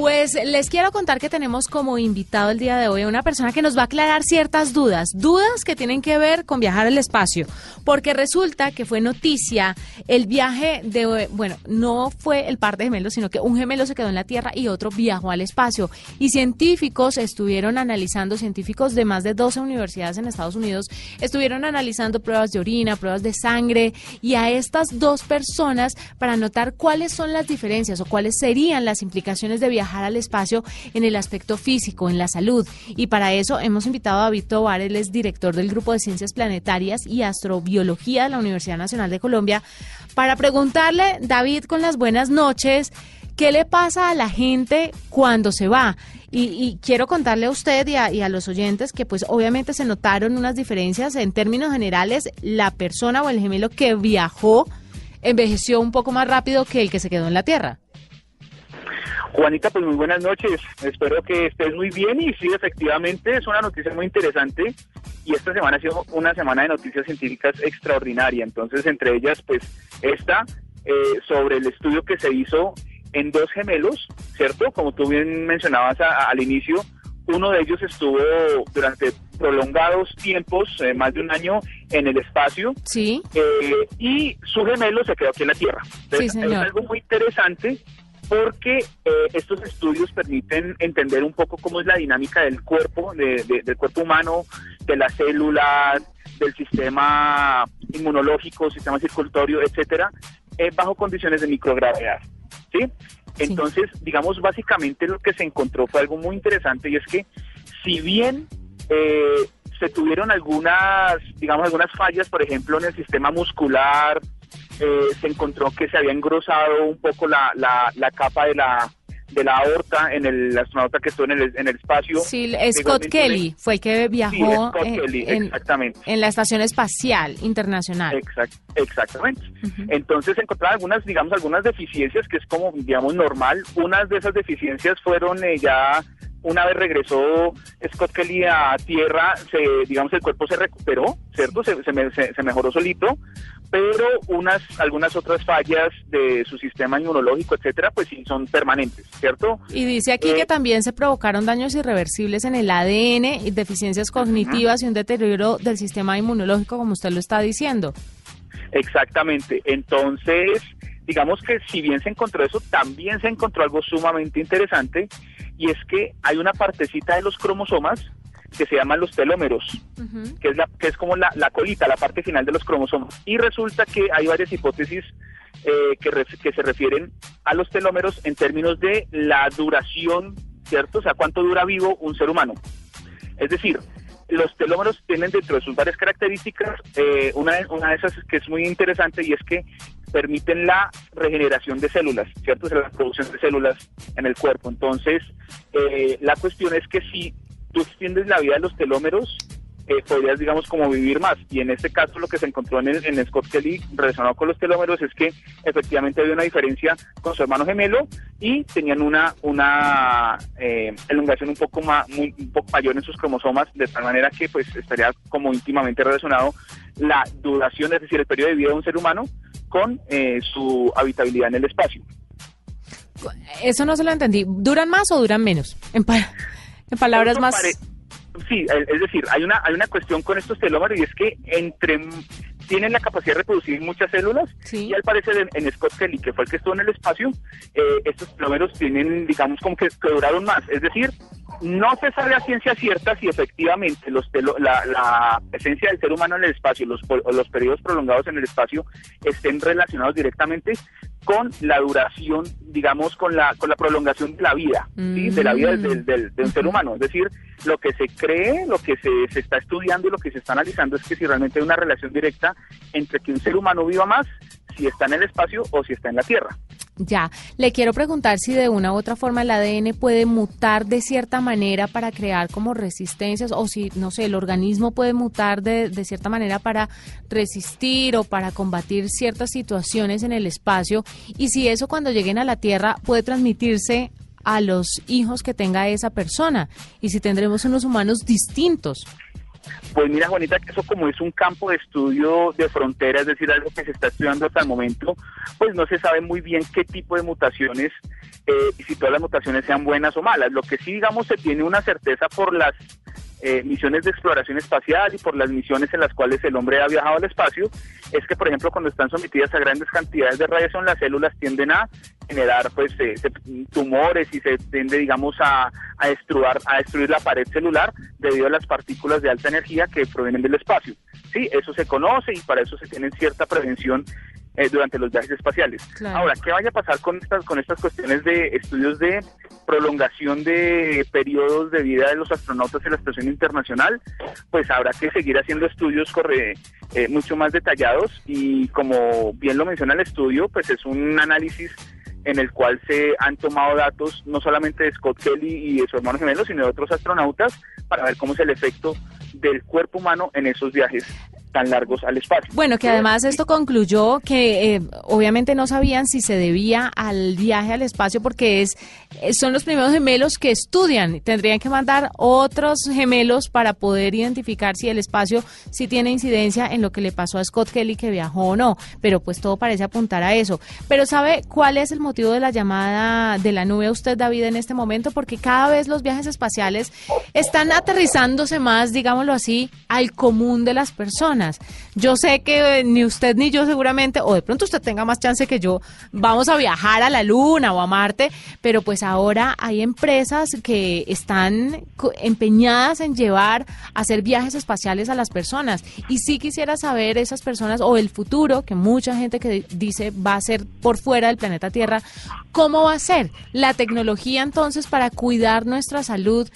Pues les quiero contar que tenemos como invitado el día de hoy a una persona que nos va a aclarar ciertas dudas, dudas que tienen que ver con viajar al espacio, porque resulta que fue noticia el viaje de, bueno, no fue el par de gemelos, sino que un gemelo se quedó en la Tierra y otro viajó al espacio. Y científicos estuvieron analizando, científicos de más de 12 universidades en Estados Unidos, estuvieron analizando pruebas de orina, pruebas de sangre y a estas dos personas para notar cuáles son las diferencias o cuáles serían las implicaciones de viajar al espacio en el aspecto físico, en la salud. Y para eso hemos invitado a David Tobar, él es director del Grupo de Ciencias Planetarias y Astrobiología de la Universidad Nacional de Colombia, para preguntarle, David, con las buenas noches, ¿qué le pasa a la gente cuando se va? Y, quiero contarle a usted y a, y a, los oyentes que pues obviamente se notaron unas diferencias en términos generales. La persona o el gemelo que viajó envejeció un poco más rápido que el que se quedó en la Tierra. Juanita, pues muy buenas noches. Espero que estés muy bien y sí, efectivamente es una noticia muy interesante y esta semana ha sido una semana de noticias científicas extraordinaria. Entonces, entre ellas, pues esta eh, sobre el estudio que se hizo en dos gemelos, ¿cierto? Como tú bien mencionabas al inicio, uno de ellos estuvo durante prolongados tiempos, eh, más de un año, en el espacio. Sí. Eh, y su gemelo se quedó aquí en la Tierra. sí, señor. Es algo muy interesante porque eh, estos estudios permiten entender un poco cómo es la dinámica del cuerpo, del cuerpo humano, de las células, del sistema inmunológico, sistema circulatorio, etcétera, eh, bajo condiciones de microgravedad. ¿sí? Entonces, digamos, básicamente lo que se encontró fue algo muy interesante y es que si bien eh, se tuvieron algunas, digamos, algunas fallas, por ejemplo, en el sistema muscular, eh, se encontró que se había engrosado un poco la, la, capa de la de la aorta en el astronauta que estuvo en el, en el espacio. Sí, Scott Kelly fue el que viajó en, exactamente. en la Estación Espacial Internacional. exactamente. Entonces se encontraron algunas, digamos, algunas deficiencias que es como, digamos, normal. Unas de esas deficiencias fueron eh, ya una vez regresó Scott Kelly a tierra, se, digamos, el cuerpo se recuperó, ¿cierto? Se, se, mejoró solito, pero unas, algunas otras fallas de su sistema inmunológico, etcétera, pues sí son permanentes, ¿cierto? Y dice aquí que eh, también se provocaron daños irreversibles en el ADN, y deficiencias cognitivas y un deterioro del sistema inmunológico, como usted lo está diciendo. Exactamente. Entonces, digamos que si bien se encontró eso, también se encontró algo sumamente interesante y es que hay una partecita de los cromosomas que se llaman los telómeros, que es la que es como la, colita, la parte final de los cromosomas. Y resulta que hay varias hipótesis eh, que, que se refieren a los telómeros en términos de la duración, ¿cierto? O sea, cuánto dura vivo un ser humano. Es decir, los telómeros tienen dentro de sus varias características eh, una, una de esas que es muy interesante y es que permiten la regeneración de células, ¿cierto? O la producción de células en el cuerpo. Entonces, eh, la cuestión es que si tú extiendes la vida de los telómeros, eh, podrías, digamos, como vivir más. Y en este caso lo que se encontró en, en Scott Kelly relacionado con los telómeros es que efectivamente había una diferencia con su hermano gemelo y tenían una, una eh, elongación un poco, más, muy, un poco mayor en sus cromosomas, de tal manera que pues estaría como íntimamente relacionado la duración, es decir, el periodo de vida de un ser humano con eh, su habitabilidad en el espacio. Eso no se lo entendí. ¿Duran más o duran menos? En, en palabras más... Sí, es decir, hay una, hay una cuestión con estos telómeros y es que entre tienen la capacidad de reproducir muchas células y al parecer en, Scott Kelly, que fue el que estuvo en el espacio, eh, estos telómeros tienen, digamos, como que, duraron más. Es decir, no se sabe a ciencia cierta si efectivamente los la, la, esencia del ser humano en el espacio, los, los periodos prolongados en el espacio, estén relacionados directamente con la duración, digamos, con la, con la prolongación de la vida, de la vida del, del, un ser humano. Es decir, lo que se cree, lo que se, se está estudiando y lo que se está analizando es que si realmente hay una relación directa entre que un ser humano viva más, si está en el espacio o si está en la Tierra. Ya, le quiero preguntar si de una u otra forma el ADN puede mutar de cierta manera para crear como resistencias o si, no sé, el organismo puede mutar de, de cierta manera para resistir o para combatir ciertas situaciones en el espacio y si eso cuando lleguen a la Tierra puede transmitirse a los hijos que tenga esa persona y si tendremos unos humanos distintos. Pues mira, Juanita, que eso como es un campo de estudio de frontera, es decir, algo que se está estudiando hasta el momento, pues no se sabe muy bien qué tipo de mutaciones eh, y si todas las mutaciones sean buenas o malas. Lo que sí, digamos, se tiene una certeza por las eh, misiones de exploración espacial y por las misiones en las cuales el hombre ha viajado al espacio, es que, por ejemplo, cuando están sometidas a grandes cantidades de radiación, las células tienden a generar pues eh, tumores y se tiende, digamos, a, a, destruir, a destruir la pared celular debido a las partículas de alta energía que provienen del espacio. Sí, eso se conoce y para eso se tiene cierta prevención eh, durante los viajes espaciales. Ahora, ¿qué vaya a pasar con estas, con estas cuestiones de estudios de prolongación de periodos de vida de los astronautas en la estación internacional? Pues habrá que seguir haciendo estudios corre, eh, mucho más detallados y como bien lo menciona el estudio, pues es un análisis en el cual se han tomado datos no solamente de Scott Kelly y de su hermano gemelo, sino de otros astronautas para ver cómo es el efecto del cuerpo humano en esos viajes tan largos al espacio. Bueno, que además esto concluyó que eh, obviamente no sabían si se debía al viaje al espacio porque es eh, son los primeros gemelos que estudian. Tendrían que mandar otros gemelos para poder identificar si el espacio sí tiene incidencia en lo que le pasó a Scott Kelly que viajó o no. Pero pues todo parece apuntar a eso. Pero ¿sabe cuál es el motivo de la llamada de la nube a usted, David, en este momento? Porque cada vez los viajes espaciales están aterrizándose más, digámoslo así, al común de las personas. Yo sé que eh, ni usted ni yo seguramente, o de pronto usted tenga más chance que yo, vamos a viajar a la Luna o a Marte, pero pues ahora hay empresas que están empeñadas en llevar a hacer viajes espaciales a las personas. Y sí quisiera saber esas personas o el futuro, que mucha gente que dice va a ser por fuera del planeta Tierra, ¿cómo va a ser la tecnología entonces para cuidar nuestra salud?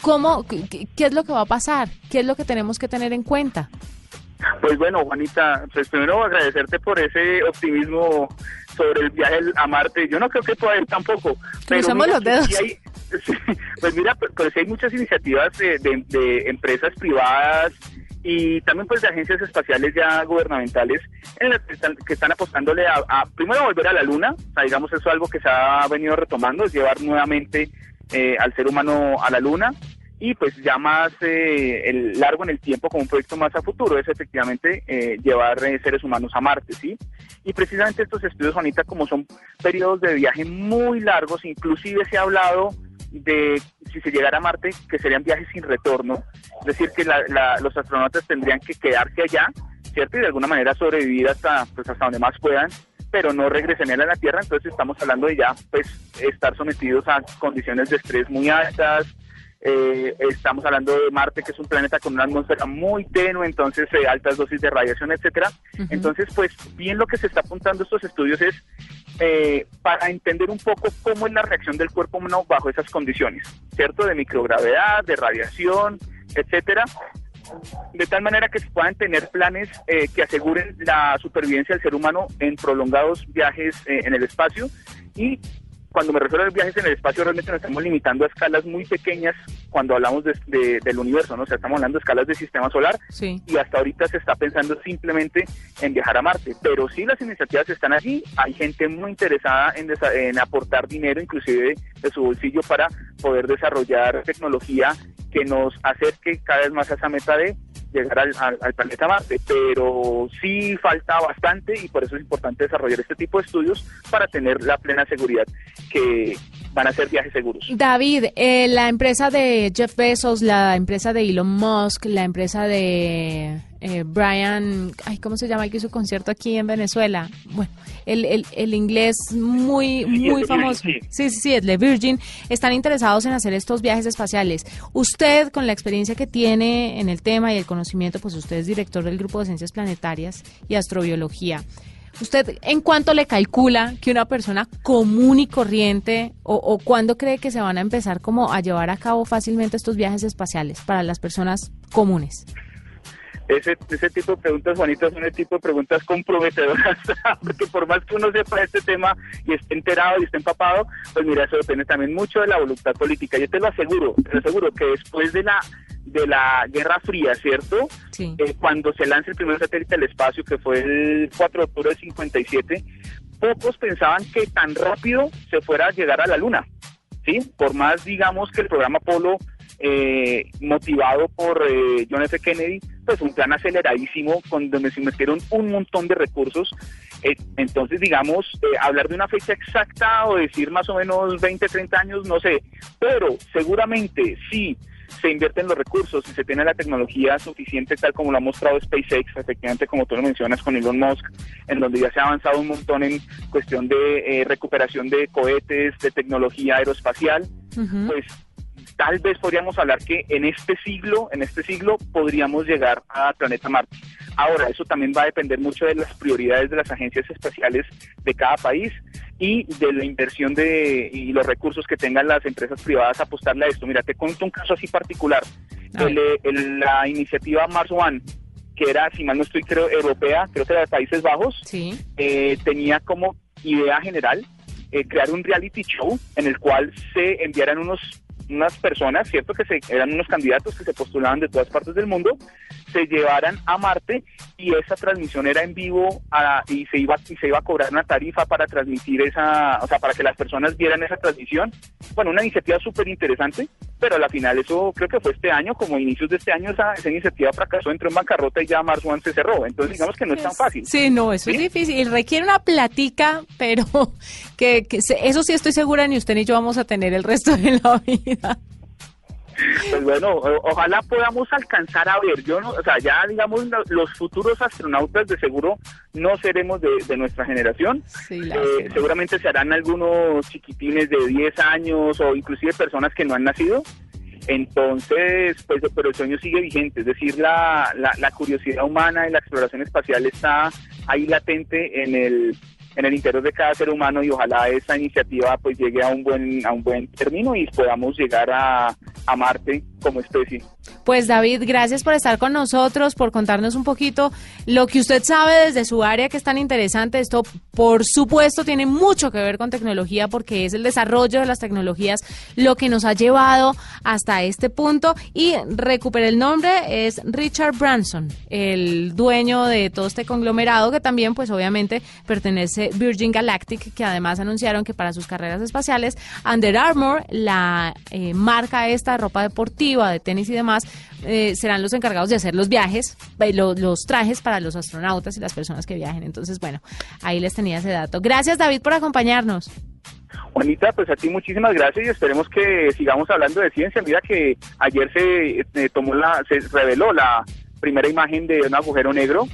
¿Cómo, qué es lo que va a pasar? ¿Qué es lo que tenemos que tener en cuenta? Pues bueno, Juanita, pues primero agradecerte por ese optimismo sobre el viaje a Marte. Yo no creo que pueda ir tampoco. Pero los dedos. pues mira, pues hay muchas iniciativas de, empresas privadas y también pues de agencias espaciales ya gubernamentales en las que están, que están apostándole a, primero volver a la Luna, o sea, digamos eso es algo que se ha venido retomando, es llevar nuevamente eh, al ser humano a la Luna y pues ya más eh, el largo en el tiempo como un proyecto más a futuro es efectivamente eh, llevar eh, seres humanos a Marte, ¿sí? Y precisamente estos estudios, Juanita, como son periodos de viaje muy largos, inclusive se ha hablado de si se llegara a Marte, que serían viajes sin retorno, es decir, que los astronautas tendrían que quedarse allá, ¿cierto? Y de alguna manera sobrevivir hasta, pues, hasta donde más puedan, pero no regresarían a la Tierra, entonces estamos hablando de ya, pues, estar sometidos a condiciones de estrés muy altas, eh, estamos hablando de Marte, que es un planeta con una atmósfera muy tenue, entonces eh, altas dosis de radiación, etcétera. Entonces, pues bien lo que se está apuntando estos estudios es eh, para entender un poco cómo es la reacción del cuerpo humano bajo esas condiciones, ¿cierto? De microgravedad, de radiación, etcétera de tal manera que se puedan tener planes que aseguren la supervivencia del ser humano en prolongados viajes en el espacio y cuando me refiero a los viajes en el espacio, realmente nos estamos limitando a escalas muy pequeñas cuando hablamos de, del universo, ¿no? O sea, estamos hablando de escalas del sistema solar y hasta ahorita se está pensando simplemente en viajar a Marte. Pero sí las iniciativas están allí, hay gente muy interesada en, en aportar dinero, inclusive de su bolsillo, para poder desarrollar tecnología que nos acerque cada vez más a esa meta de llegar al, planeta Marte, pero sí falta bastante y por eso es importante desarrollar este tipo de estudios para tener la plena seguridad que van a ser viajes seguros. David, eh, la empresa de Jeff Bezos, la empresa de Elon Musk, la empresa de eh, Brian, ay, ¿cómo se llama? El que hizo concierto aquí en Venezuela. Bueno, el, el, el inglés muy, muy famoso. Sí. sí, sí, es de Virgin. Están interesados en hacer estos viajes espaciales. Usted, con la experiencia que tiene en el tema y el conocimiento, pues usted es director del Grupo de Ciencias Planetarias y Astrobiología. ¿Usted en cuánto le calcula que una persona común y corriente o, o cuándo cree que se van a empezar como a llevar a cabo fácilmente estos viajes espaciales para las personas comunes? Ese, ese tipo de preguntas, Juanita, son el tipo de preguntas comprometedoras, porque por más que uno sepa este tema y esté enterado y esté empapado, pues mira, eso depende también mucho de la voluntad política. Yo te lo aseguro, te lo aseguro que después de la de la Guerra Fría, ¿cierto? Sí. Eh, cuando se lanza el primer satélite al espacio, que fue el 4 de octubre del 57, pocos pensaban que tan rápido se fuera a llegar a la Luna, ¿sí? Por más, digamos, que el programa Apolo eh, motivado por eh, John F. Kennedy, pues un plan aceleradísimo con donde se invirtieron un montón de recursos. Eh, entonces, digamos, hablar de una fecha exacta o decir más o menos 20, 30 años, no sé, pero seguramente sí se invierten los recursos y se tiene la tecnología suficiente, tal como lo ha mostrado SpaceX, efectivamente, como tú lo mencionas con Elon Musk, en donde ya se ha avanzado un montón en cuestión de recuperación de cohetes, de tecnología aeroespacial, pues tal vez podríamos hablar que en este siglo, en este siglo podríamos llegar a planeta Marte. Ahora, eso también va a depender mucho de las prioridades de las agencias espaciales de cada país y de la inversión de y los recursos que tengan las empresas privadas a apostarle a esto. Mira, te cuento un caso así particular. la iniciativa Mars One, que era, si mal no estoy, creo, europea, creo que era de Países Bajos, eh, tenía como idea general eh, crear un reality show en el cual se enviaran unos unas personas, cierto que se, eran unos candidatos que se postulaban de todas partes del mundo, se llevaran a Marte y esa transmisión era en vivo y se iba y se iba a cobrar una tarifa para transmitir esa, o sea, para que las personas vieran esa transmisión. Bueno, una iniciativa súper interesante, pero a la final eso creo que fue este año, como inicios de este año esa, esa iniciativa fracasó, entró en bancarrota y ya Mars One se cerró. Entonces digamos que no es tan fácil. Sí, no, eso es difícil requiere una platica, pero que, que eso sí estoy segura ni usted ni yo vamos a tener el resto de la vida. Pues bueno, ojalá podamos alcanzar a ver. Yo no, o sea, ya digamos los futuros astronautas de seguro no seremos de, nuestra generación. Eh, seguramente se harán algunos chiquitines de 10 años o inclusive personas que no han nacido. Entonces, pues, pero el sueño sigue vigente, es decir, la, la, la curiosidad humana y la exploración espacial está ahí latente en el en el interior de cada ser humano y ojalá esa iniciativa pues llegue a un buen a un buen término y podamos llegar a, a Marte como. Pues David, gracias por estar con nosotros, por contarnos un poquito lo que usted sabe desde su área que es tan interesante. Esto, por supuesto, tiene mucho que ver con tecnología porque es el desarrollo de las tecnologías lo que nos ha llevado hasta este punto. Y recupere el nombre, es Richard Branson, el dueño de todo este conglomerado que también, pues obviamente, pertenece Virgin Galactic, que además anunciaron que para sus carreras espaciales, Under Armour, la eh, marca esta ropa deportiva, de tenis y demás, eh, serán los encargados de hacer los viajes, eh, los, trajes para los astronautas y las personas que viajen. Entonces, bueno, ahí les tenía ese dato. Gracias, David, por acompañarnos. Juanita, pues a ti muchísimas gracias y esperemos que sigamos hablando de ciencia. Mira que ayer se eh, tomó la, se reveló la primera imagen de un agujero negro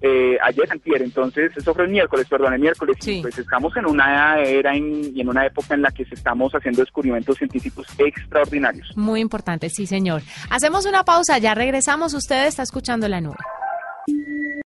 eh, ayer antier, entonces eso fue el miércoles, perdón, el miércoles, pues estamos en una era y en una época en la que se estamos haciendo descubrimientos científicos extraordinarios. Muy importante, sí señor. Hacemos una pausa, ya regresamos, usted está escuchando la nube.